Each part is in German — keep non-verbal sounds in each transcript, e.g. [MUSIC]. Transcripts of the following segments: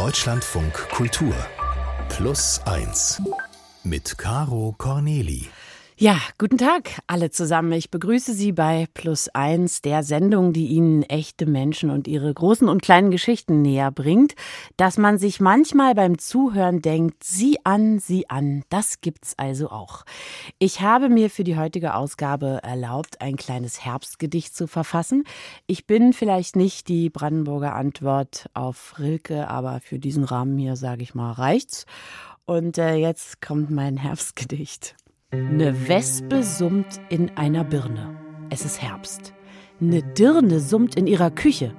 Deutschlandfunk Kultur Plus 1 mit Caro Corneli. Ja, guten Tag alle zusammen. Ich begrüße Sie bei Plus Eins, der Sendung, die Ihnen echte Menschen und ihre großen und kleinen Geschichten näher bringt. Dass man sich manchmal beim Zuhören denkt, Sie an, Sie an, das gibt's also auch. Ich habe mir für die heutige Ausgabe erlaubt, ein kleines Herbstgedicht zu verfassen. Ich bin vielleicht nicht die Brandenburger Antwort auf Rilke, aber für diesen Rahmen hier, sage ich mal, reicht's. Und äh, jetzt kommt mein Herbstgedicht. Ne Wespe summt in einer Birne. Es ist Herbst. Ne Dirne summt in ihrer Küche.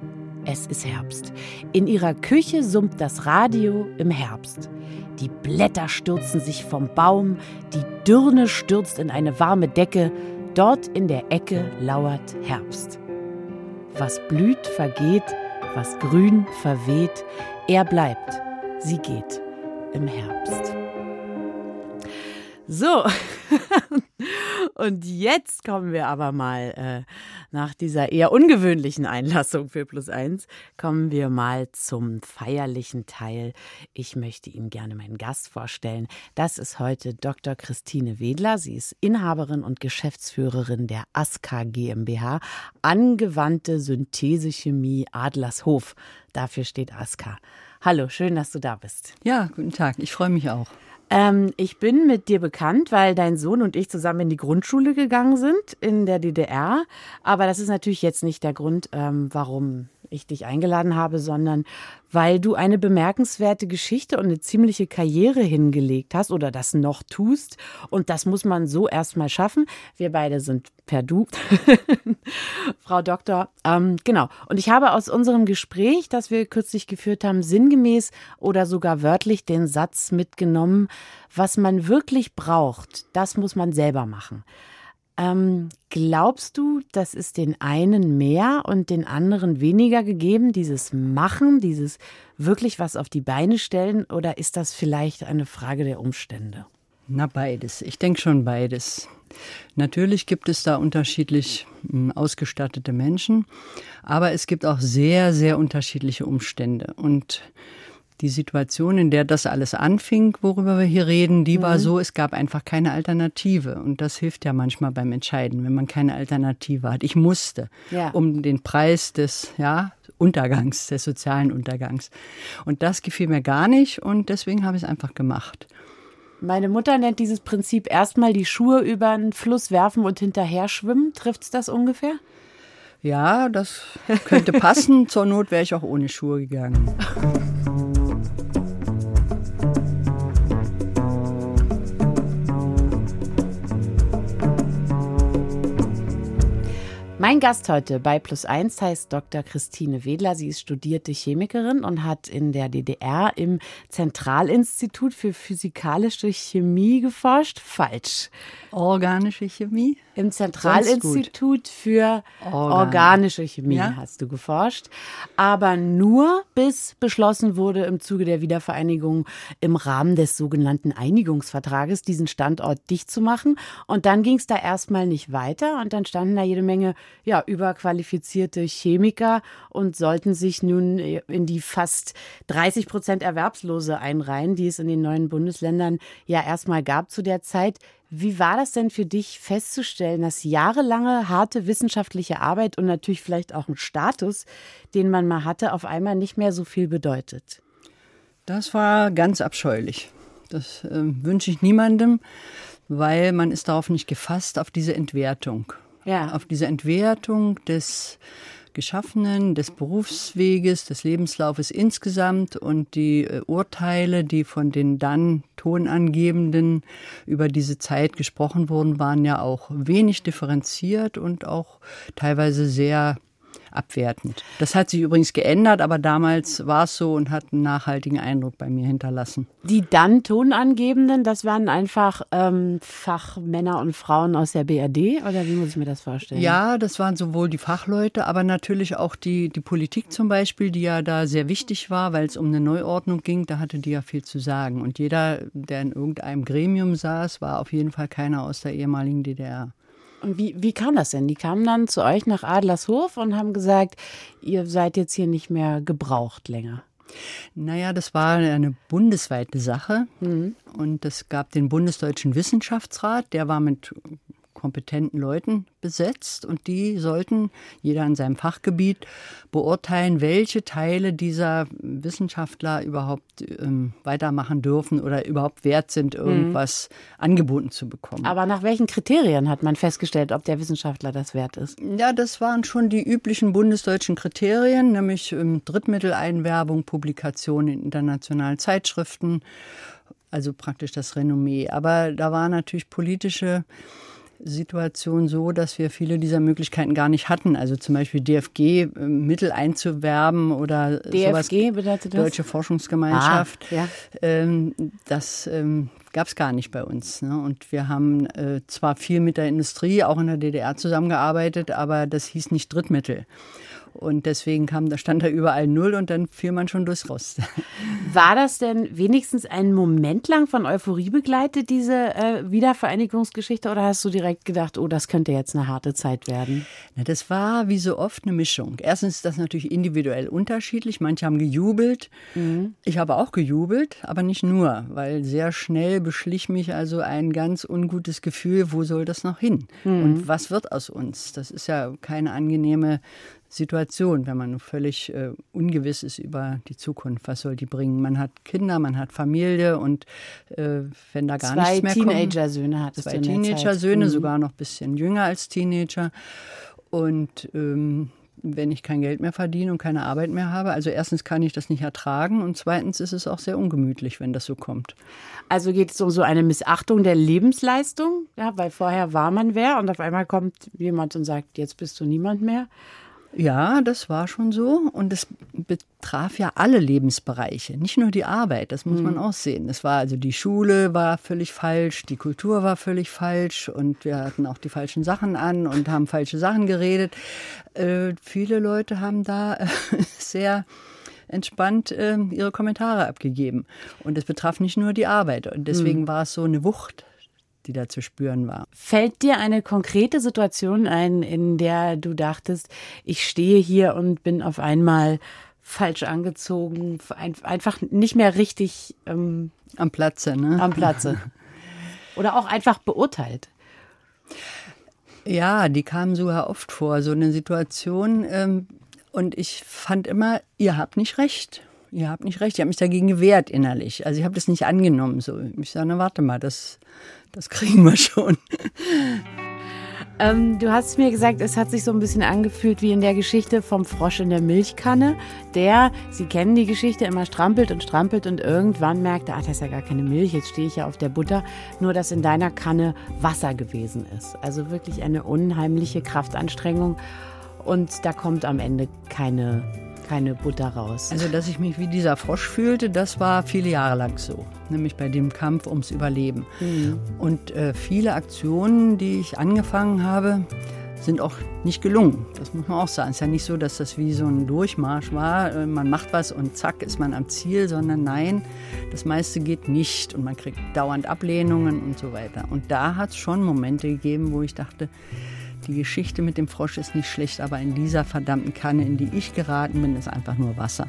Es ist Herbst. In ihrer Küche summt das Radio im Herbst. Die Blätter stürzen sich vom Baum, die Dirne stürzt in eine warme Decke, dort in der Ecke lauert Herbst. Was blüht, vergeht, was grün verweht, er bleibt, sie geht im Herbst. So, [LAUGHS] und jetzt kommen wir aber mal äh, nach dieser eher ungewöhnlichen Einlassung für Plus Eins, kommen wir mal zum feierlichen Teil. Ich möchte Ihnen gerne meinen Gast vorstellen. Das ist heute Dr. Christine Wedler. Sie ist Inhaberin und Geschäftsführerin der ASKA GmbH, angewandte Synthesechemie Adlershof. Dafür steht ASKA. Hallo, schön, dass du da bist. Ja, guten Tag. Ich freue mich auch. Ähm, ich bin mit dir bekannt, weil dein Sohn und ich zusammen in die Grundschule gegangen sind in der DDR. Aber das ist natürlich jetzt nicht der Grund, ähm, warum ich dich eingeladen habe, sondern weil du eine bemerkenswerte Geschichte und eine ziemliche Karriere hingelegt hast oder das noch tust. Und das muss man so erstmal schaffen. Wir beide sind per Du, [LAUGHS] Frau Doktor. Ähm, genau. Und ich habe aus unserem Gespräch, das wir kürzlich geführt haben, sinngemäß oder sogar wörtlich den Satz mitgenommen, was man wirklich braucht, das muss man selber machen. Ähm, glaubst du, das ist den einen mehr und den anderen weniger gegeben, dieses Machen, dieses wirklich was auf die Beine stellen, oder ist das vielleicht eine Frage der Umstände? Na, beides. Ich denke schon beides. Natürlich gibt es da unterschiedlich hm, ausgestattete Menschen, aber es gibt auch sehr, sehr unterschiedliche Umstände. Und die Situation, in der das alles anfing, worüber wir hier reden, die mhm. war so, es gab einfach keine Alternative. Und das hilft ja manchmal beim Entscheiden, wenn man keine Alternative hat. Ich musste, ja. um den Preis des ja, Untergangs, des sozialen Untergangs. Und das gefiel mir gar nicht und deswegen habe ich es einfach gemacht. Meine Mutter nennt dieses Prinzip erstmal die Schuhe über einen Fluss werfen und hinterher schwimmen. Trifft es das ungefähr? Ja, das könnte passen. [LAUGHS] Zur Not wäre ich auch ohne Schuhe gegangen. [LAUGHS] Mein Gast heute bei Plus Eins heißt Dr. Christine Wedler. Sie ist studierte Chemikerin und hat in der DDR im Zentralinstitut für physikalische Chemie geforscht. Falsch. Organische Chemie? Im Zentralinstitut für Organ. organische Chemie ja? hast du geforscht. Aber nur bis beschlossen wurde im Zuge der Wiedervereinigung im Rahmen des sogenannten Einigungsvertrages, diesen Standort dicht zu machen. Und dann ging es da erstmal nicht weiter. Und dann standen da jede Menge ja, überqualifizierte Chemiker und sollten sich nun in die fast 30 Prozent Erwerbslose einreihen, die es in den neuen Bundesländern ja erstmal gab zu der Zeit. Wie war das denn für dich festzustellen, dass jahrelange harte wissenschaftliche Arbeit und natürlich vielleicht auch ein Status, den man mal hatte, auf einmal nicht mehr so viel bedeutet? Das war ganz abscheulich. Das äh, wünsche ich niemandem, weil man ist darauf nicht gefasst, auf diese Entwertung. Ja. Auf diese Entwertung des Geschaffenen, des Berufsweges, des Lebenslaufes insgesamt und die äh, Urteile, die von den dann Tonangebenden über diese Zeit gesprochen wurden, waren ja auch wenig differenziert und auch teilweise sehr abwertend. Das hat sich übrigens geändert, aber damals war es so und hat einen nachhaltigen Eindruck bei mir hinterlassen. Die dann Tonangebenden, das waren einfach ähm, Fachmänner und Frauen aus der BRD oder wie muss ich mir das vorstellen? Ja, das waren sowohl die Fachleute, aber natürlich auch die, die Politik zum Beispiel, die ja da sehr wichtig war, weil es um eine Neuordnung ging, da hatte die ja viel zu sagen. Und jeder, der in irgendeinem Gremium saß, war auf jeden Fall keiner aus der ehemaligen DDR. Und wie, wie kam das denn? Die kamen dann zu euch nach Adlershof und haben gesagt, ihr seid jetzt hier nicht mehr gebraucht länger. Naja, das war eine bundesweite Sache. Mhm. Und es gab den Bundesdeutschen Wissenschaftsrat, der war mit kompetenten Leuten besetzt und die sollten, jeder in seinem Fachgebiet, beurteilen, welche Teile dieser Wissenschaftler überhaupt ähm, weitermachen dürfen oder überhaupt wert sind, irgendwas mhm. angeboten zu bekommen. Aber nach welchen Kriterien hat man festgestellt, ob der Wissenschaftler das wert ist? Ja, das waren schon die üblichen bundesdeutschen Kriterien, nämlich ähm, Drittmitteleinwerbung, Publikation in internationalen Zeitschriften, also praktisch das Renommee. Aber da war natürlich politische Situation so, dass wir viele dieser Möglichkeiten gar nicht hatten. Also zum Beispiel DFG-Mittel äh, einzuwerben oder DFG sowas, bedeutet das? Deutsche Forschungsgemeinschaft. Ah, ja. Ähm, das ähm, gab es gar nicht bei uns. Ne? Und wir haben äh, zwar viel mit der Industrie, auch in der DDR zusammengearbeitet, aber das hieß nicht Drittmittel. Und deswegen kam, da stand da überall Null und dann fiel man schon durchs Rost. [LAUGHS] War das denn wenigstens einen Moment lang von Euphorie begleitet, diese äh, Wiedervereinigungsgeschichte? Oder hast du direkt gedacht, oh, das könnte jetzt eine harte Zeit werden? Na, das war wie so oft eine Mischung. Erstens ist das natürlich individuell unterschiedlich. Manche haben gejubelt. Mhm. Ich habe auch gejubelt, aber nicht nur, weil sehr schnell beschlich mich also ein ganz ungutes Gefühl, wo soll das noch hin? Mhm. Und was wird aus uns? Das ist ja keine angenehme Situation, wenn man völlig äh, ungewiss ist über die Zukunft. Was soll die bringen? Man hat Kinder, man hat Familie und äh, wenn da gar zwei nichts mehr Teenager-Söhne hat Zwei Teenager-Söhne, mhm. sogar noch ein bisschen jünger als Teenager. Und ähm, wenn ich kein Geld mehr verdiene und keine Arbeit mehr habe. Also erstens kann ich das nicht ertragen und zweitens ist es auch sehr ungemütlich, wenn das so kommt. Also geht es um so eine Missachtung der Lebensleistung, ja, weil vorher war man wer und auf einmal kommt jemand und sagt, jetzt bist du niemand mehr. Ja, das war schon so. Und es betraf ja alle Lebensbereiche, nicht nur die Arbeit, das muss man mhm. auch sehen. Es war also die Schule war völlig falsch, die Kultur war völlig falsch und wir hatten auch die falschen Sachen an und haben falsche Sachen geredet. Äh, viele Leute haben da äh, [LAUGHS] sehr entspannt äh, ihre Kommentare abgegeben. Und es betraf nicht nur die Arbeit. Und deswegen mhm. war es so eine Wucht die da zu spüren war. Fällt dir eine konkrete Situation ein, in der du dachtest, ich stehe hier und bin auf einmal falsch angezogen, einfach nicht mehr richtig ähm, am Platze, ne? Am Platze. [LAUGHS] Oder auch einfach beurteilt. Ja, die kamen sogar oft vor, so eine Situation. Ähm, und ich fand immer, ihr habt nicht recht. Ihr habt nicht recht. Ich habe mich dagegen gewehrt innerlich. Also ich habe das nicht angenommen. So, ich sage, na warte mal, das das kriegen wir schon. Ähm, du hast mir gesagt, es hat sich so ein bisschen angefühlt wie in der Geschichte vom Frosch in der Milchkanne, der, Sie kennen die Geschichte, immer strampelt und strampelt und irgendwann merkte, ah, das ist ja gar keine Milch, jetzt stehe ich ja auf der Butter, nur dass in deiner Kanne Wasser gewesen ist. Also wirklich eine unheimliche Kraftanstrengung und da kommt am Ende keine keine Butter raus. Also, dass ich mich wie dieser Frosch fühlte, das war viele Jahre lang so. Nämlich bei dem Kampf ums Überleben. Mhm. Und äh, viele Aktionen, die ich angefangen habe, sind auch nicht gelungen. Das muss man auch sagen. Es ist ja nicht so, dass das wie so ein Durchmarsch war. Äh, man macht was und zack ist man am Ziel, sondern nein, das meiste geht nicht und man kriegt dauernd Ablehnungen und so weiter. Und da hat es schon Momente gegeben, wo ich dachte, die Geschichte mit dem Frosch ist nicht schlecht, aber in dieser verdammten Kanne, in die ich geraten bin, ist einfach nur Wasser.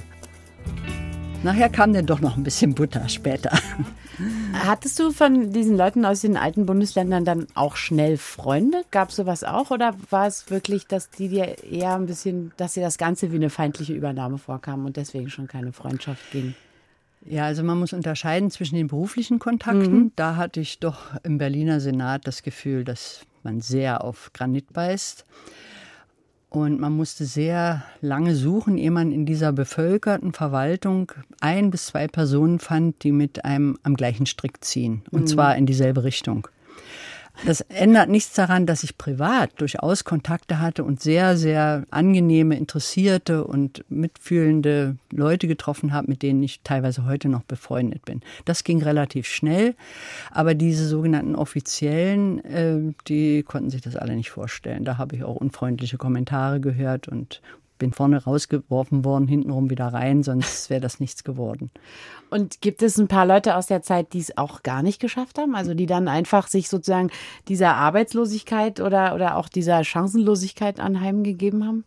Nachher kam dann doch noch ein bisschen Butter später. Hattest du von diesen Leuten aus den alten Bundesländern dann auch schnell Freunde? Gab es sowas auch? Oder war es wirklich, dass die dir eher ein bisschen, dass dir das Ganze wie eine feindliche Übernahme vorkam und deswegen schon keine Freundschaft ging? Ja, also man muss unterscheiden zwischen den beruflichen Kontakten. Mhm. Da hatte ich doch im Berliner Senat das Gefühl, dass man sehr auf Granit beißt. Und man musste sehr lange suchen, ehe man in dieser bevölkerten Verwaltung ein bis zwei Personen fand, die mit einem am gleichen Strick ziehen. Und mhm. zwar in dieselbe Richtung. Das ändert nichts daran, dass ich privat durchaus Kontakte hatte und sehr, sehr angenehme, interessierte und mitfühlende Leute getroffen habe, mit denen ich teilweise heute noch befreundet bin. Das ging relativ schnell, aber diese sogenannten Offiziellen, äh, die konnten sich das alle nicht vorstellen. Da habe ich auch unfreundliche Kommentare gehört und bin vorne rausgeworfen worden, hintenrum wieder rein, sonst wäre das nichts geworden. Und gibt es ein paar Leute aus der Zeit, die es auch gar nicht geschafft haben? Also die dann einfach sich sozusagen dieser Arbeitslosigkeit oder, oder auch dieser Chancenlosigkeit anheimgegeben haben?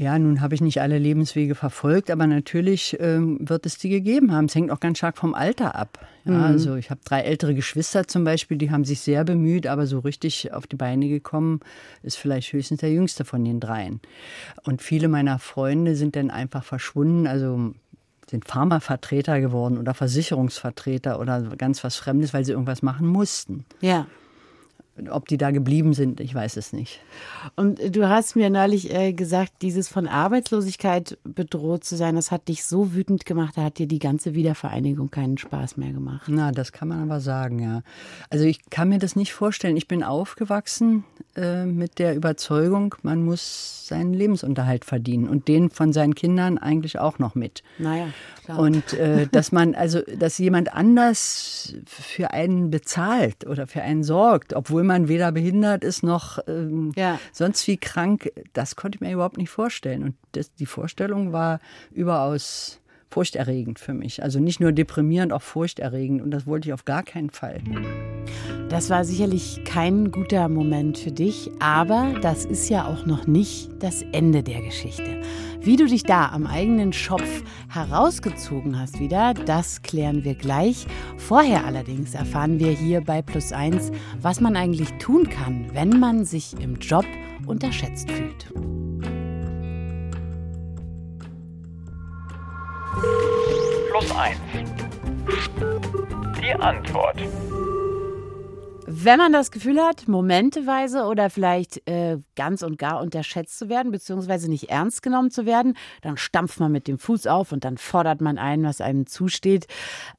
Ja, nun habe ich nicht alle Lebenswege verfolgt, aber natürlich ähm, wird es die gegeben haben. Es hängt auch ganz stark vom Alter ab. Ja, mhm. Also ich habe drei ältere Geschwister zum Beispiel, die haben sich sehr bemüht, aber so richtig auf die Beine gekommen ist vielleicht höchstens der jüngste von den dreien. Und viele meiner Freunde sind dann einfach verschwunden. Also sind Pharmavertreter geworden oder Versicherungsvertreter oder ganz was Fremdes, weil sie irgendwas machen mussten. Ja. Ob die da geblieben sind, ich weiß es nicht. Und du hast mir neulich äh, gesagt, dieses von Arbeitslosigkeit bedroht zu sein, das hat dich so wütend gemacht, da hat dir die ganze Wiedervereinigung keinen Spaß mehr gemacht. Na, das kann man aber sagen, ja. Also ich kann mir das nicht vorstellen. Ich bin aufgewachsen äh, mit der Überzeugung, man muss seinen Lebensunterhalt verdienen und den von seinen Kindern eigentlich auch noch mit. Naja. Klar. Und äh, [LAUGHS] dass man, also, dass jemand anders für einen bezahlt oder für einen sorgt, obwohl man weder behindert ist noch ähm, ja. sonst wie krank, das konnte ich mir überhaupt nicht vorstellen. Und das, die Vorstellung war überaus furchterregend für mich. Also nicht nur deprimierend, auch furchterregend. Und das wollte ich auf gar keinen Fall. Das war sicherlich kein guter Moment für dich, aber das ist ja auch noch nicht das Ende der Geschichte. Wie du dich da am eigenen Schopf herausgezogen hast wieder, das klären wir gleich. Vorher allerdings erfahren wir hier bei Plus 1, was man eigentlich tun kann, wenn man sich im Job unterschätzt fühlt. Plus 1. Die Antwort. Wenn man das Gefühl hat, momenteweise oder vielleicht äh, ganz und gar unterschätzt zu werden, beziehungsweise nicht ernst genommen zu werden, dann stampft man mit dem Fuß auf und dann fordert man ein, was einem zusteht.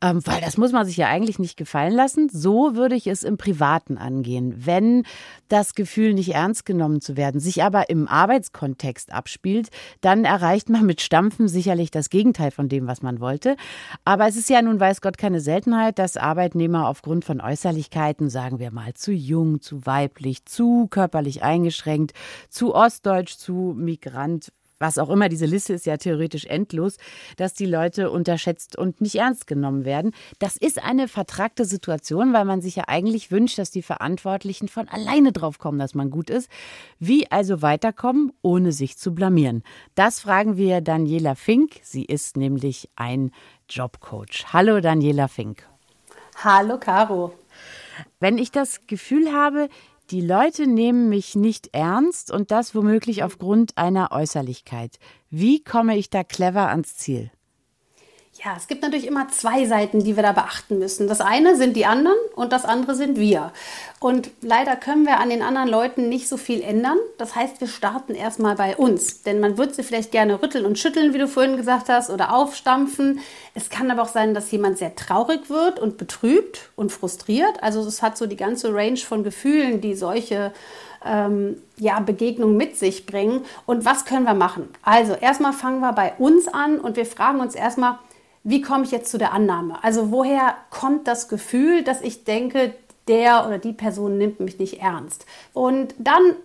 Ähm, weil das muss man sich ja eigentlich nicht gefallen lassen. So würde ich es im Privaten angehen. Wenn das Gefühl, nicht ernst genommen zu werden, sich aber im Arbeitskontext abspielt, dann erreicht man mit Stampfen sicherlich das Gegenteil von dem, was man wollte. Aber es ist ja nun, weiß Gott, keine Seltenheit, dass Arbeitnehmer aufgrund von Äußerlichkeiten, sagen wir mal, zu jung, zu weiblich, zu körperlich eingeschränkt, zu ostdeutsch, zu migrant, was auch immer, diese Liste ist ja theoretisch endlos, dass die Leute unterschätzt und nicht ernst genommen werden. Das ist eine vertragte Situation, weil man sich ja eigentlich wünscht, dass die Verantwortlichen von alleine drauf kommen, dass man gut ist. Wie also weiterkommen, ohne sich zu blamieren? Das fragen wir Daniela Fink. Sie ist nämlich ein Jobcoach. Hallo Daniela Fink. Hallo Caro. Wenn ich das Gefühl habe, die Leute nehmen mich nicht ernst und das womöglich aufgrund einer Äußerlichkeit. Wie komme ich da clever ans Ziel? Ja, es gibt natürlich immer zwei Seiten, die wir da beachten müssen. Das eine sind die anderen und das andere sind wir. Und leider können wir an den anderen Leuten nicht so viel ändern. Das heißt, wir starten erstmal bei uns. Denn man wird sie vielleicht gerne rütteln und schütteln, wie du vorhin gesagt hast, oder aufstampfen. Es kann aber auch sein, dass jemand sehr traurig wird und betrübt und frustriert. Also es hat so die ganze Range von Gefühlen, die solche ähm, ja, Begegnungen mit sich bringen. Und was können wir machen? Also erstmal fangen wir bei uns an und wir fragen uns erstmal, wie komme ich jetzt zu der Annahme? Also woher kommt das Gefühl, dass ich denke, der oder die Person nimmt mich nicht ernst? Und dann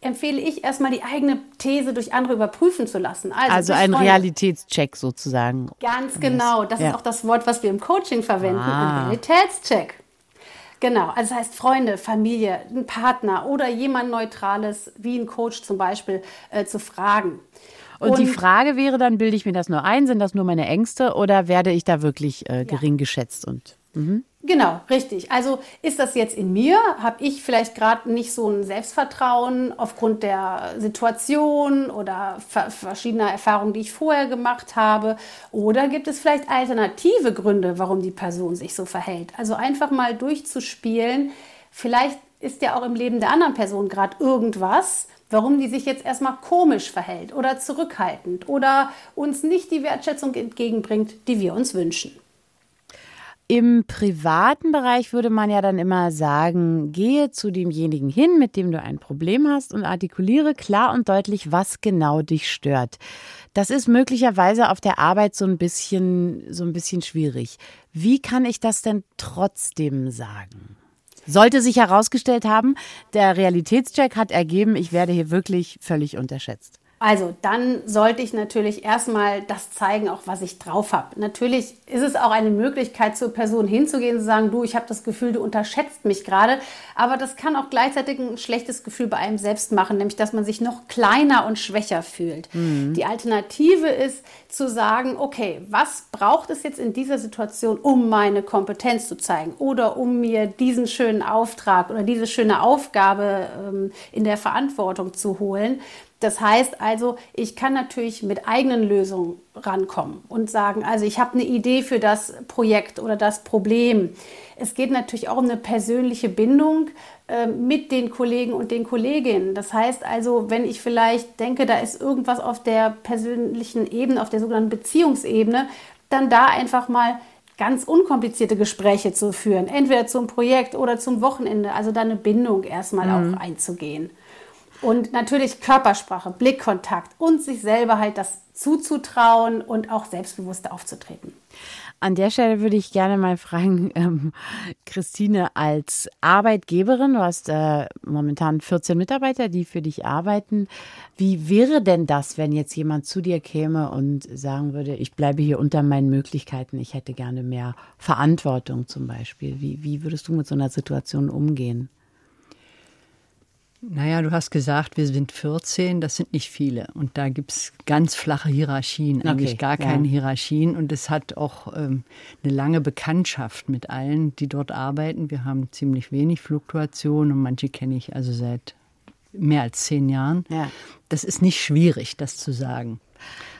empfehle ich erstmal die eigene These durch andere überprüfen zu lassen. Also, also ein Freunde. Realitätscheck sozusagen. Ganz genau. Das ja. ist auch das Wort, was wir im Coaching verwenden. Ah. Ein Realitätscheck. Genau, also das heißt Freunde, Familie, ein Partner oder jemand Neutrales, wie ein Coach zum Beispiel, äh, zu fragen. Und, und, die Frage wäre dann, bilde ich mir das nur ein, sind das nur meine Ängste oder werde ich da wirklich äh, gering ja. geschätzt? Und, mhm. Genau, richtig. Also ist das jetzt in mir? Habe ich vielleicht gerade nicht so ein Selbstvertrauen aufgrund der Situation oder verschiedener Erfahrungen, die ich vorher gemacht habe? Oder gibt es vielleicht alternative Gründe, warum die Person sich so verhält? Also einfach mal durchzuspielen. Vielleicht ist ja auch im Leben der anderen Person gerade irgendwas, warum die sich jetzt erstmal komisch verhält oder zurückhaltend oder uns nicht die Wertschätzung entgegenbringt, die wir uns wünschen. Im privaten Bereich würde man ja dann immer sagen, gehe zu demjenigen hin, mit dem du ein Problem hast und artikuliere klar und deutlich, was genau dich stört. Das ist möglicherweise auf der Arbeit so ein bisschen, so ein bisschen schwierig. Wie kann ich das denn trotzdem sagen? Sollte sich herausgestellt haben, der Realitätscheck hat ergeben, ich werde hier wirklich völlig unterschätzt. Also dann sollte ich natürlich erstmal das zeigen, auch was ich drauf habe. Natürlich ist es auch eine Möglichkeit, zur Person hinzugehen und zu sagen, du, ich habe das Gefühl, du unterschätzt mich gerade. Aber das kann auch gleichzeitig ein schlechtes Gefühl bei einem selbst machen, nämlich dass man sich noch kleiner und schwächer fühlt. Mhm. Die Alternative ist zu sagen, okay, was braucht es jetzt in dieser Situation, um meine Kompetenz zu zeigen oder um mir diesen schönen Auftrag oder diese schöne Aufgabe ähm, in der Verantwortung zu holen. Das heißt also, ich kann natürlich mit eigenen Lösungen rankommen und sagen, also ich habe eine Idee für das Projekt oder das Problem. Es geht natürlich auch um eine persönliche Bindung äh, mit den Kollegen und den Kolleginnen. Das heißt also, wenn ich vielleicht denke, da ist irgendwas auf der persönlichen Ebene, auf der sogenannten Beziehungsebene, dann da einfach mal ganz unkomplizierte Gespräche zu führen, entweder zum Projekt oder zum Wochenende, also da eine Bindung erstmal mhm. auch einzugehen. Und natürlich Körpersprache, Blickkontakt und sich selber halt das zuzutrauen und auch selbstbewusst aufzutreten. An der Stelle würde ich gerne mal fragen, [LAUGHS] ähm, Christine, als Arbeitgeberin, du hast äh, momentan 14 Mitarbeiter, die für dich arbeiten. Wie wäre denn das, wenn jetzt jemand zu dir käme und sagen würde, ich bleibe hier unter meinen Möglichkeiten, ich hätte gerne mehr Verantwortung zum Beispiel? Wie, wie würdest du mit so einer Situation umgehen? Naja, du hast gesagt, wir sind 14, das sind nicht viele. Und da gibt es ganz flache Hierarchien, eigentlich okay, gar keine ja. Hierarchien. Und es hat auch ähm, eine lange Bekanntschaft mit allen, die dort arbeiten. Wir haben ziemlich wenig Fluktuation und manche kenne ich also seit mehr als zehn Jahren. Ja. Das ist nicht schwierig, das zu sagen.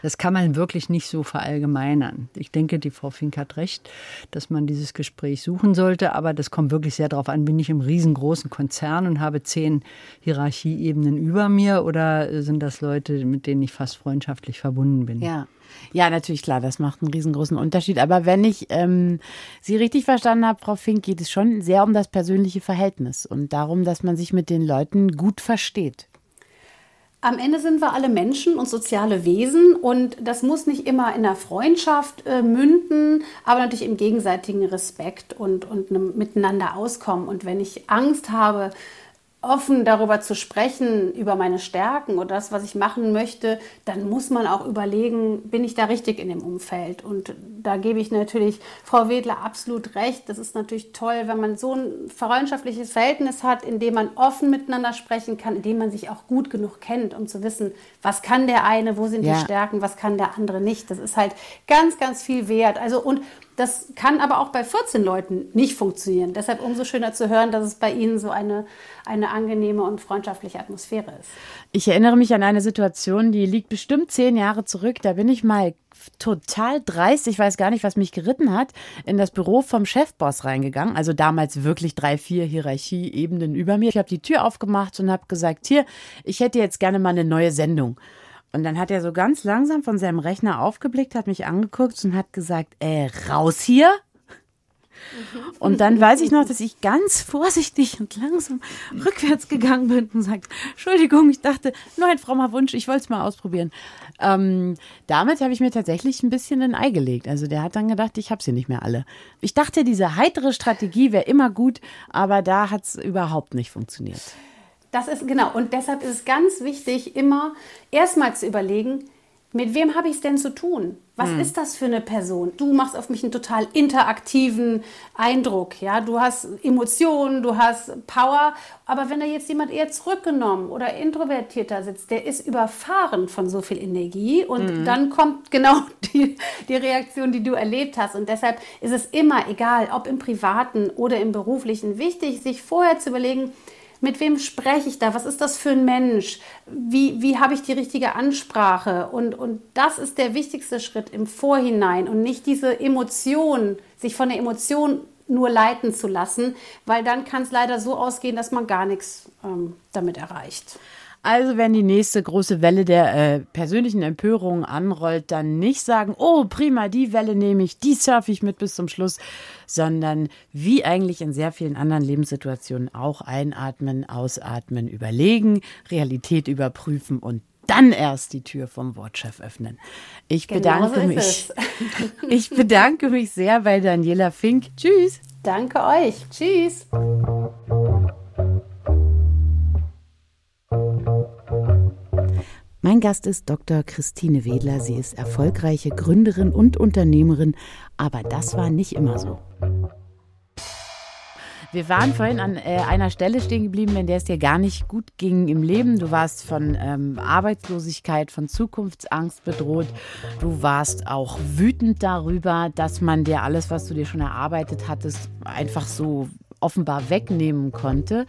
Das kann man wirklich nicht so verallgemeinern. Ich denke, die Frau Fink hat recht, dass man dieses Gespräch suchen sollte, aber das kommt wirklich sehr darauf an, bin ich im riesengroßen Konzern und habe zehn Hierarchieebenen über mir oder sind das Leute, mit denen ich fast freundschaftlich verbunden bin? Ja. Ja, natürlich klar, das macht einen riesengroßen Unterschied. Aber wenn ich ähm, Sie richtig verstanden habe, Frau Fink, geht es schon sehr um das persönliche Verhältnis und darum, dass man sich mit den Leuten gut versteht. Am Ende sind wir alle Menschen und soziale Wesen und das muss nicht immer in der Freundschaft äh, münden, aber natürlich im gegenseitigen Respekt und, und einem Miteinander auskommen. Und wenn ich Angst habe, offen darüber zu sprechen, über meine Stärken oder das, was ich machen möchte, dann muss man auch überlegen, bin ich da richtig in dem Umfeld? Und da gebe ich natürlich Frau Wedler absolut recht. Das ist natürlich toll, wenn man so ein freundschaftliches Verhältnis hat, in dem man offen miteinander sprechen kann, in dem man sich auch gut genug kennt, um zu wissen, was kann der eine, wo sind ja. die Stärken, was kann der andere nicht. Das ist halt ganz, ganz viel wert. Also und das kann aber auch bei 14 Leuten nicht funktionieren. Deshalb umso schöner zu hören, dass es bei Ihnen so eine, eine angenehme und freundschaftliche Atmosphäre ist. Ich erinnere mich an eine Situation, die liegt bestimmt zehn Jahre zurück. Da bin ich mal total dreist, ich weiß gar nicht, was mich geritten hat, in das Büro vom Chefboss reingegangen. Also damals wirklich drei, vier Hierarchieebenen über mir. Ich habe die Tür aufgemacht und habe gesagt, hier, ich hätte jetzt gerne mal eine neue Sendung. Und dann hat er so ganz langsam von seinem Rechner aufgeblickt, hat mich angeguckt und hat gesagt, äh, raus hier. [LAUGHS] Und dann weiß ich noch, dass ich ganz vorsichtig und langsam rückwärts gegangen bin und sagte, Entschuldigung, ich dachte, nur ein frommer Wunsch, ich wollte es mal ausprobieren. Ähm, damit habe ich mir tatsächlich ein bisschen ein Ei gelegt. Also der hat dann gedacht, ich habe sie nicht mehr alle. Ich dachte, diese heitere Strategie wäre immer gut, aber da hat es überhaupt nicht funktioniert. Das ist genau. Und deshalb ist es ganz wichtig, immer erstmal zu überlegen, mit wem habe ich es denn zu tun? Was hm. ist das für eine Person? Du machst auf mich einen total interaktiven Eindruck, ja. Du hast Emotionen, du hast Power, aber wenn da jetzt jemand eher zurückgenommen oder introvertierter sitzt, der ist überfahren von so viel Energie und hm. dann kommt [LAUGHS] genau die, die Reaktion, die du erlebt hast. Und deshalb ist es immer egal, ob im privaten oder im beruflichen, wichtig, sich vorher zu überlegen, mit wem spreche ich da? Was ist das für ein Mensch? Wie, wie habe ich die richtige Ansprache? Und, und das ist der wichtigste Schritt im Vorhinein und nicht diese Emotion, sich von der Emotion nur leiten zu lassen, weil dann kann es leider so ausgehen, dass man gar nichts ähm, damit erreicht. Also wenn die nächste große Welle der äh, persönlichen Empörung anrollt, dann nicht sagen, oh prima, die Welle nehme ich, die surfe ich mit bis zum Schluss, sondern wie eigentlich in sehr vielen anderen Lebenssituationen auch einatmen, ausatmen, überlegen, Realität überprüfen und dann erst die Tür vom Wortchef öffnen. Ich genau bedanke so mich. [LAUGHS] [LAUGHS] ich bedanke mich sehr bei Daniela Fink. Tschüss. Danke euch. Tschüss. Mein Gast ist Dr. Christine Wedler. Sie ist erfolgreiche Gründerin und Unternehmerin, aber das war nicht immer so. Wir waren vorhin an äh, einer Stelle stehen geblieben, in der es dir gar nicht gut ging im Leben. Du warst von ähm, Arbeitslosigkeit, von Zukunftsangst bedroht. Du warst auch wütend darüber, dass man dir alles, was du dir schon erarbeitet hattest, einfach so offenbar wegnehmen konnte.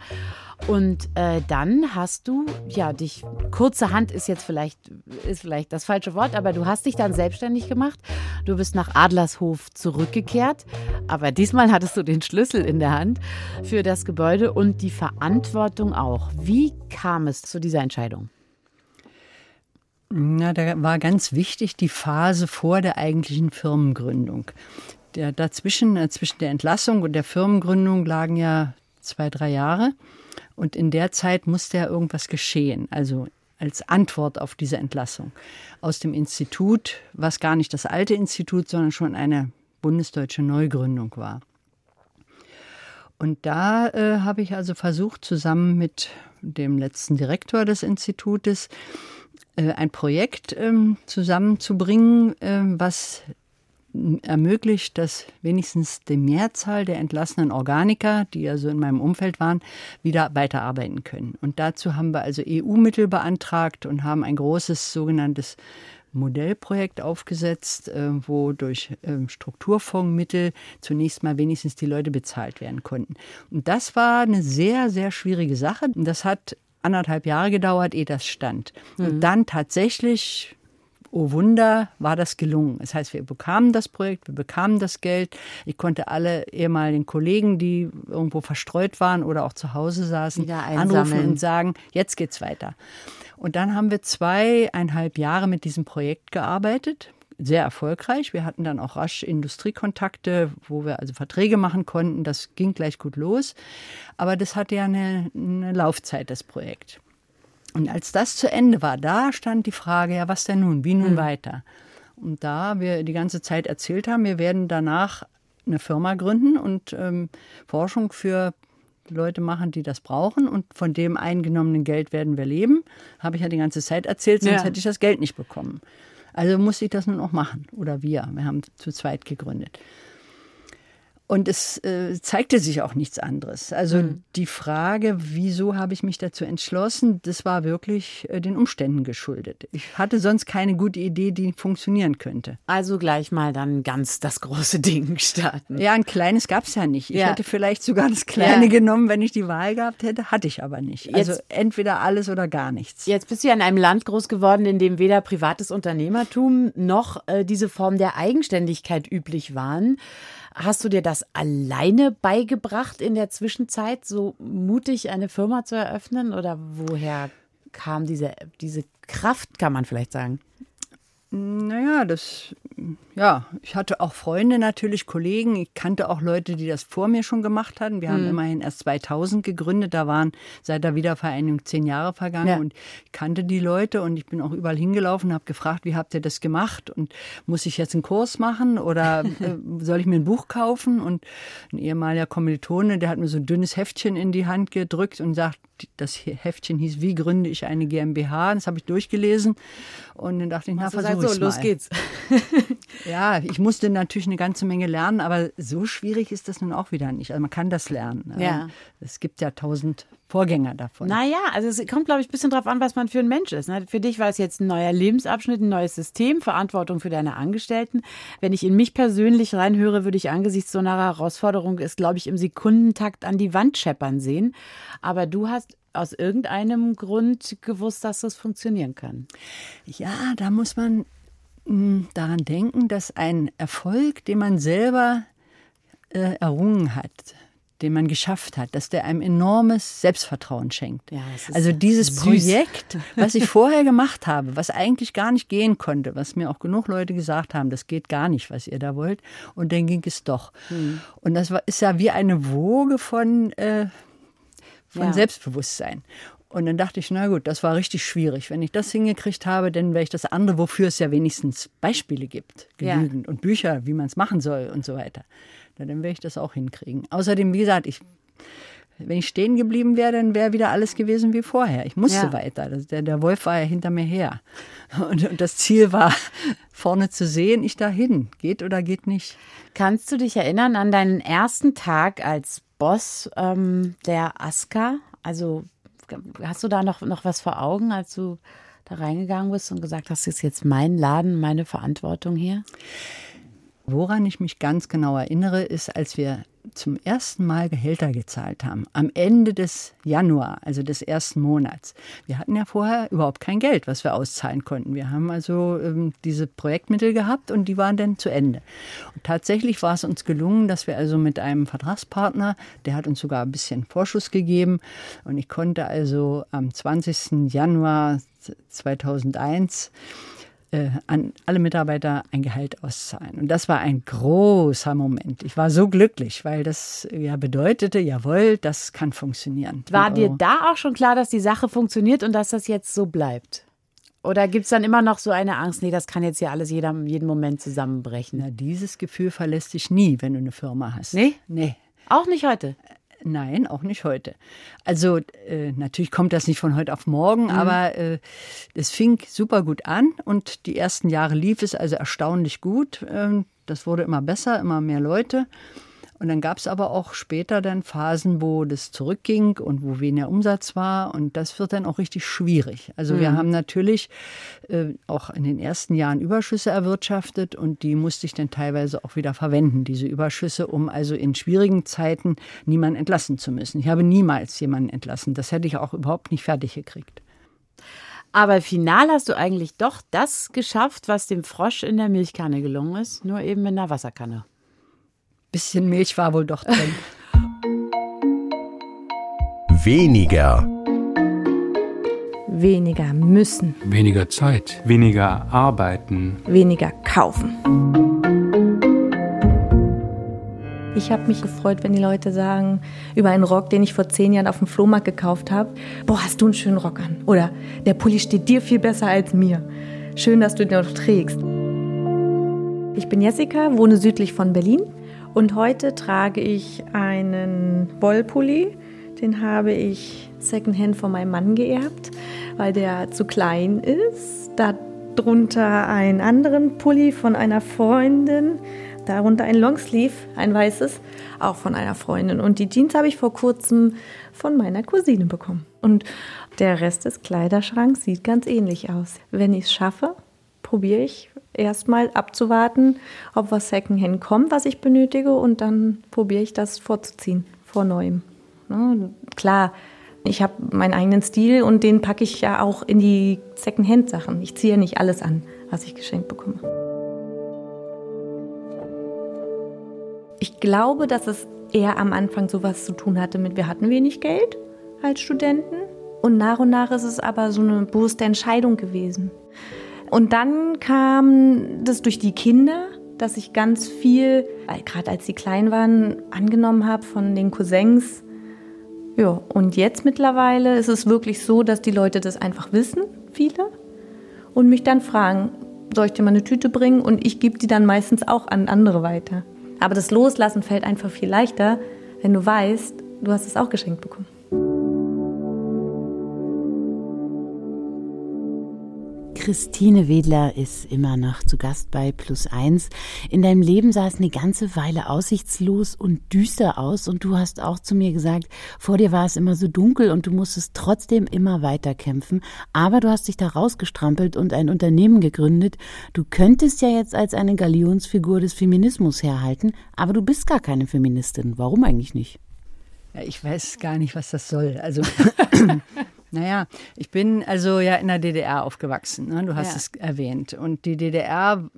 Und äh, dann hast du, ja, dich, kurze Hand ist jetzt vielleicht, ist vielleicht das falsche Wort, aber du hast dich dann selbstständig gemacht. Du bist nach Adlershof zurückgekehrt, aber diesmal hattest du den Schlüssel in der Hand für das Gebäude und die Verantwortung auch. Wie kam es zu dieser Entscheidung? Na, da war ganz wichtig die Phase vor der eigentlichen Firmengründung. Der, dazwischen, äh, zwischen der Entlassung und der Firmengründung lagen ja zwei, drei Jahre. Und in der Zeit musste ja irgendwas geschehen, also als Antwort auf diese Entlassung aus dem Institut, was gar nicht das alte Institut, sondern schon eine bundesdeutsche Neugründung war. Und da äh, habe ich also versucht, zusammen mit dem letzten Direktor des Institutes äh, ein Projekt äh, zusammenzubringen, äh, was ermöglicht, dass wenigstens die Mehrzahl der entlassenen Organiker, die ja so in meinem Umfeld waren, wieder weiterarbeiten können. Und dazu haben wir also EU-Mittel beantragt und haben ein großes sogenanntes Modellprojekt aufgesetzt, äh, wo durch ähm, Strukturfondsmittel zunächst mal wenigstens die Leute bezahlt werden konnten. Und das war eine sehr, sehr schwierige Sache. Und das hat anderthalb Jahre gedauert, ehe das stand. Mhm. Und dann tatsächlich oh Wunder, war das gelungen. Das heißt, wir bekamen das Projekt, wir bekamen das Geld. Ich konnte alle ehemaligen Kollegen, die irgendwo verstreut waren oder auch zu Hause saßen, anrufen und sagen, jetzt geht's weiter. Und dann haben wir zweieinhalb Jahre mit diesem Projekt gearbeitet. Sehr erfolgreich. Wir hatten dann auch rasch Industriekontakte, wo wir also Verträge machen konnten. Das ging gleich gut los. Aber das hatte ja eine, eine Laufzeit, das Projekt. Und als das zu Ende war, da stand die Frage, ja, was denn nun? Wie nun mhm. weiter? Und da wir die ganze Zeit erzählt haben, wir werden danach eine Firma gründen und ähm, Forschung für Leute machen, die das brauchen. Und von dem eingenommenen Geld werden wir leben. Habe ich ja die ganze Zeit erzählt, sonst ja. hätte ich das Geld nicht bekommen. Also musste ich das nun auch machen. Oder wir. Wir haben zu zweit gegründet. Und es äh, zeigte sich auch nichts anderes. Also mhm. die Frage, wieso habe ich mich dazu entschlossen, das war wirklich äh, den Umständen geschuldet. Ich hatte sonst keine gute Idee, die funktionieren könnte. Also gleich mal dann ganz das große [LAUGHS] Ding starten. Ja, ein kleines gab es ja nicht. Ich ja. hätte vielleicht sogar das kleine ja. genommen, wenn ich die Wahl gehabt hätte, hatte ich aber nicht. Also jetzt, entweder alles oder gar nichts. Jetzt bist du ja in einem Land groß geworden, in dem weder privates Unternehmertum noch äh, diese Form der Eigenständigkeit üblich waren. Hast du dir das alleine beigebracht in der Zwischenzeit, so mutig eine Firma zu eröffnen? Oder woher kam diese, diese Kraft, kann man vielleicht sagen? Naja, das ja, ich hatte auch Freunde natürlich, Kollegen. Ich kannte auch Leute, die das vor mir schon gemacht hatten. Wir mhm. haben immerhin erst 2000 gegründet. Da waren seit der Wiedervereinigung zehn Jahre vergangen. Ja. Und ich kannte die Leute und ich bin auch überall hingelaufen und habe gefragt, wie habt ihr das gemacht? Und muss ich jetzt einen Kurs machen oder [LAUGHS] äh, soll ich mir ein Buch kaufen? Und ein ehemaliger Kommilitone, der hat mir so ein dünnes Heftchen in die Hand gedrückt und sagt, das Heftchen hieß, wie gründe ich eine GmbH? Das habe ich durchgelesen. Und dann dachte ich, na, versuch so, los geht's. [LAUGHS] Ja, ich musste natürlich eine ganze Menge lernen, aber so schwierig ist das nun auch wieder nicht. Also man kann das lernen. Ja. Es gibt ja tausend Vorgänger davon. Naja, also es kommt, glaube ich, ein bisschen drauf an, was man für ein Mensch ist. Ne? Für dich war es jetzt ein neuer Lebensabschnitt, ein neues System, Verantwortung für deine Angestellten. Wenn ich in mich persönlich reinhöre, würde ich angesichts so einer Herausforderung es, glaube ich, im Sekundentakt an die Wand scheppern sehen. Aber du hast aus irgendeinem Grund gewusst, dass das funktionieren kann. Ja, da muss man daran denken, dass ein Erfolg, den man selber äh, errungen hat, den man geschafft hat, dass der einem enormes Selbstvertrauen schenkt. Ja, also dieses süß. Projekt, [LAUGHS] was ich vorher gemacht habe, was eigentlich gar nicht gehen konnte, was mir auch genug Leute gesagt haben, das geht gar nicht, was ihr da wollt, und dann ging es doch. Mhm. Und das war, ist ja wie eine Woge von, äh, von ja. Selbstbewusstsein. Und dann dachte ich, na gut, das war richtig schwierig. Wenn ich das hingekriegt habe, dann wäre ich das andere, wofür es ja wenigstens Beispiele gibt, genügend ja. und Bücher, wie man es machen soll und so weiter. Na, dann werde ich das auch hinkriegen. Außerdem, wie gesagt, ich Wenn ich stehen geblieben wäre, dann wäre wieder alles gewesen wie vorher. Ich musste ja. weiter. Der, der, Wolf war ja hinter mir her. Und, und, das Ziel war, vorne zu sehen, ich dahin. Geht oder geht nicht. Kannst du dich erinnern an deinen ersten Tag als Boss ähm, der ASCA? Also hast du da noch, noch was vor Augen, als du da reingegangen bist und gesagt hast, das ist jetzt mein Laden, meine Verantwortung hier? Woran ich mich ganz genau erinnere, ist, als wir zum ersten Mal Gehälter gezahlt haben, am Ende des Januar, also des ersten Monats. Wir hatten ja vorher überhaupt kein Geld, was wir auszahlen konnten. Wir haben also ähm, diese Projektmittel gehabt und die waren dann zu Ende. Und tatsächlich war es uns gelungen, dass wir also mit einem Vertragspartner, der hat uns sogar ein bisschen Vorschuss gegeben und ich konnte also am 20. Januar 2001 äh, an alle Mitarbeiter ein Gehalt auszahlen. Und das war ein großer Moment. Ich war so glücklich, weil das ja bedeutete, jawohl, das kann funktionieren. War dir da auch schon klar, dass die Sache funktioniert und dass das jetzt so bleibt? Oder gibt es dann immer noch so eine Angst, nee, das kann jetzt hier alles jeder, jeden Moment zusammenbrechen? Na, dieses Gefühl verlässt dich nie, wenn du eine Firma hast. Nee? Nee. Auch nicht heute? Nein, auch nicht heute. Also äh, natürlich kommt das nicht von heute auf morgen, mhm. aber äh, es fing super gut an und die ersten Jahre lief es also erstaunlich gut. Ähm, das wurde immer besser, immer mehr Leute. Und dann gab es aber auch später dann Phasen, wo das zurückging und wo weniger Umsatz war. Und das wird dann auch richtig schwierig. Also mhm. wir haben natürlich äh, auch in den ersten Jahren Überschüsse erwirtschaftet und die musste ich dann teilweise auch wieder verwenden, diese Überschüsse, um also in schwierigen Zeiten niemanden entlassen zu müssen. Ich habe niemals jemanden entlassen. Das hätte ich auch überhaupt nicht fertig gekriegt. Aber final hast du eigentlich doch das geschafft, was dem Frosch in der Milchkanne gelungen ist, nur eben in der Wasserkanne bisschen Milch war wohl doch drin. Weniger. Weniger müssen. Weniger Zeit. Weniger arbeiten. Weniger kaufen. Ich habe mich gefreut, wenn die Leute sagen über einen Rock, den ich vor zehn Jahren auf dem Flohmarkt gekauft habe, boah, hast du einen schönen Rock an. Oder der Pulli steht dir viel besser als mir. Schön, dass du den noch trägst. Ich bin Jessica, wohne südlich von Berlin und heute trage ich einen Wollpulli. Den habe ich secondhand von meinem Mann geerbt, weil der zu klein ist. Darunter einen anderen Pulli von einer Freundin. Darunter ein Longsleeve, ein weißes, auch von einer Freundin. Und die Jeans habe ich vor kurzem von meiner Cousine bekommen. Und der Rest des Kleiderschranks sieht ganz ähnlich aus. Wenn ich es schaffe, probiere ich erstmal abzuwarten, ob was Secondhand kommt, was ich benötige, und dann probiere ich das vorzuziehen vor neuem. Ne? Klar, ich habe meinen eigenen Stil und den packe ich ja auch in die Secondhand-Sachen. Ich ziehe nicht alles an, was ich geschenkt bekomme. Ich glaube, dass es eher am Anfang sowas zu tun hatte mit, wir hatten wenig Geld als Studenten. Und nach und nach ist es aber so eine bewusste Entscheidung gewesen. Und dann kam das durch die Kinder, dass ich ganz viel, gerade als sie klein waren, angenommen habe von den Cousins. Ja, und jetzt mittlerweile ist es wirklich so, dass die Leute das einfach wissen, viele, und mich dann fragen, soll ich dir mal eine Tüte bringen? Und ich gebe die dann meistens auch an andere weiter. Aber das Loslassen fällt einfach viel leichter, wenn du weißt, du hast es auch geschenkt bekommen. Christine Wedler ist immer noch zu Gast bei Plus Eins. In deinem Leben sah es eine ganze Weile aussichtslos und düster aus und du hast auch zu mir gesagt, vor dir war es immer so dunkel und du musstest trotzdem immer weiter kämpfen. Aber du hast dich da rausgestrampelt und ein Unternehmen gegründet. Du könntest ja jetzt als eine Galionsfigur des Feminismus herhalten, aber du bist gar keine Feministin. Warum eigentlich nicht? Ja, ich weiß gar nicht, was das soll. Also [LAUGHS] Naja, ich bin also ja in der DDR aufgewachsen, ne? du hast ja. es erwähnt. Und die DDR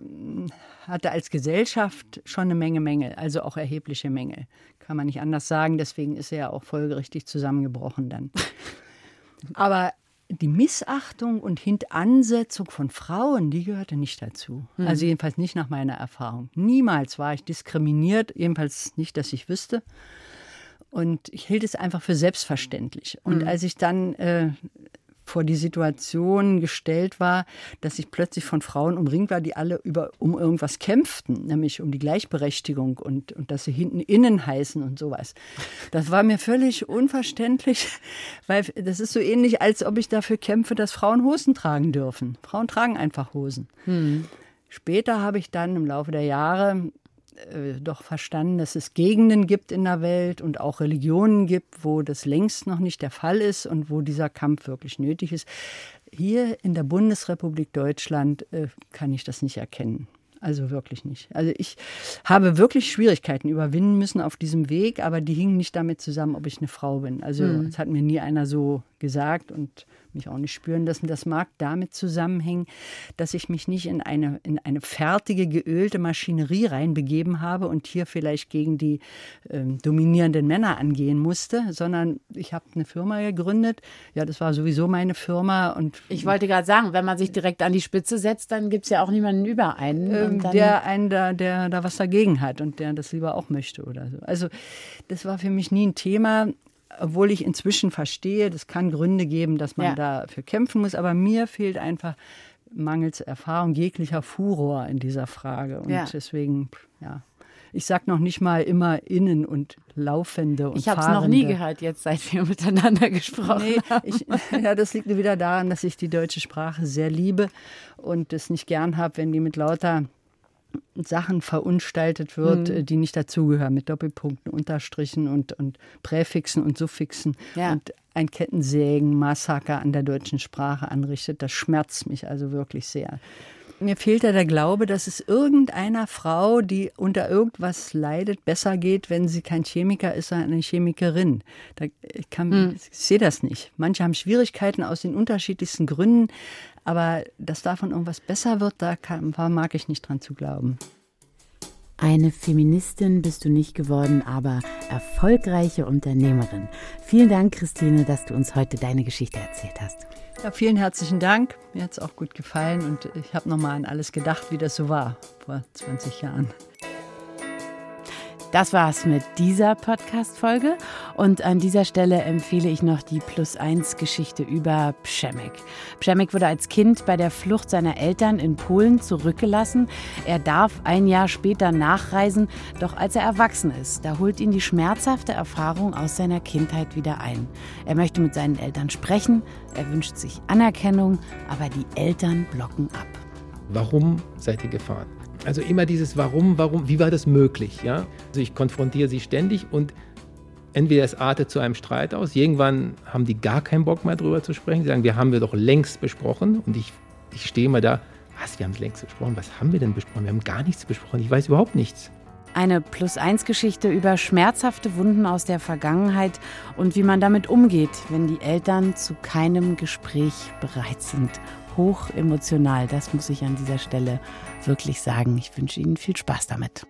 hatte als Gesellschaft schon eine Menge Mängel, also auch erhebliche Mängel. Kann man nicht anders sagen, deswegen ist er ja auch folgerichtig zusammengebrochen dann. [LAUGHS] Aber die Missachtung und Hintansetzung von Frauen, die gehörte nicht dazu. Mhm. Also jedenfalls nicht nach meiner Erfahrung. Niemals war ich diskriminiert, jedenfalls nicht, dass ich wüsste. Und ich hielt es einfach für selbstverständlich. Und mhm. als ich dann äh, vor die Situation gestellt war, dass ich plötzlich von Frauen umringt war, die alle über, um irgendwas kämpften, nämlich um die Gleichberechtigung und, und dass sie hinten innen heißen und sowas. Das war mir völlig unverständlich, [LAUGHS] weil das ist so ähnlich, als ob ich dafür kämpfe, dass Frauen Hosen tragen dürfen. Frauen tragen einfach Hosen. Hm. Später habe ich dann im Laufe der Jahre äh, doch verstanden, dass es Gegenden gibt in der Welt und auch Religionen gibt, wo das längst noch nicht der Fall ist und wo dieser Kampf wirklich nötig ist. Hier in der Bundesrepublik Deutschland äh, kann ich das nicht erkennen. Also wirklich nicht. Also ich habe wirklich Schwierigkeiten überwinden müssen auf diesem Weg, aber die hingen nicht damit zusammen, ob ich eine Frau bin. Also es mhm. hat mir nie einer so gesagt und mich auch nicht spüren lassen. Das mag damit zusammenhängen, dass ich mich nicht in eine, in eine fertige, geölte Maschinerie reinbegeben habe und hier vielleicht gegen die äh, dominierenden Männer angehen musste, sondern ich habe eine Firma gegründet. Ja, das war sowieso meine Firma. Und ich wollte gerade sagen, wenn man sich direkt an die Spitze setzt, dann gibt es ja auch niemanden über einen. Ähm, der einen da, der da was dagegen hat und der das lieber auch möchte oder so. Also das war für mich nie ein Thema obwohl ich inzwischen verstehe, das kann Gründe geben, dass man ja. dafür kämpfen muss, aber mir fehlt einfach mangels Erfahrung jeglicher Furor in dieser Frage. Und ja. deswegen, ja. Ich sage noch nicht mal immer innen und laufende und Ich habe es noch nie gehört, jetzt seit wir miteinander [LAUGHS] gesprochen nee, haben. Ich, [LAUGHS] ja, das liegt wieder daran, dass ich die deutsche Sprache sehr liebe und es nicht gern habe, wenn die mit lauter Sachen verunstaltet wird, mhm. die nicht dazugehören, mit Doppelpunkten, Unterstrichen und, und Präfixen und Suffixen. Ja. Und ein Kettensägen-Massaker an der deutschen Sprache anrichtet, das schmerzt mich also wirklich sehr. Mir fehlt ja der Glaube, dass es irgendeiner Frau, die unter irgendwas leidet, besser geht, wenn sie kein Chemiker ist, sondern eine Chemikerin. Da, ich, kann, mhm. ich sehe das nicht. Manche haben Schwierigkeiten aus den unterschiedlichsten Gründen. Aber dass davon irgendwas besser wird, da kann, mag ich nicht dran zu glauben. Eine Feministin bist du nicht geworden, aber erfolgreiche Unternehmerin. Vielen Dank, Christine, dass du uns heute deine Geschichte erzählt hast. Ja, vielen herzlichen Dank. Mir hat es auch gut gefallen und ich habe nochmal an alles gedacht, wie das so war vor 20 Jahren. Das war's mit dieser Podcast-Folge. Und an dieser Stelle empfehle ich noch die Plus-1-Geschichte über Przemek. Przemek wurde als Kind bei der Flucht seiner Eltern in Polen zurückgelassen. Er darf ein Jahr später nachreisen, doch als er erwachsen ist, da holt ihn die schmerzhafte Erfahrung aus seiner Kindheit wieder ein. Er möchte mit seinen Eltern sprechen, er wünscht sich Anerkennung, aber die Eltern blocken ab. Warum seid ihr gefahren? Also immer dieses Warum, warum, wie war das möglich? Ja? Also ich konfrontiere sie ständig und entweder es artet zu einem Streit aus, irgendwann haben die gar keinen Bock mehr drüber zu sprechen. Sie sagen, wir haben wir doch längst besprochen und ich, ich stehe immer da, was, wir haben es längst besprochen, was haben wir denn besprochen? Wir haben gar nichts besprochen, ich weiß überhaupt nichts. Eine Plus-1-Geschichte über schmerzhafte Wunden aus der Vergangenheit und wie man damit umgeht, wenn die Eltern zu keinem Gespräch bereit sind hoch emotional. Das muss ich an dieser Stelle wirklich sagen. Ich wünsche Ihnen viel Spaß damit.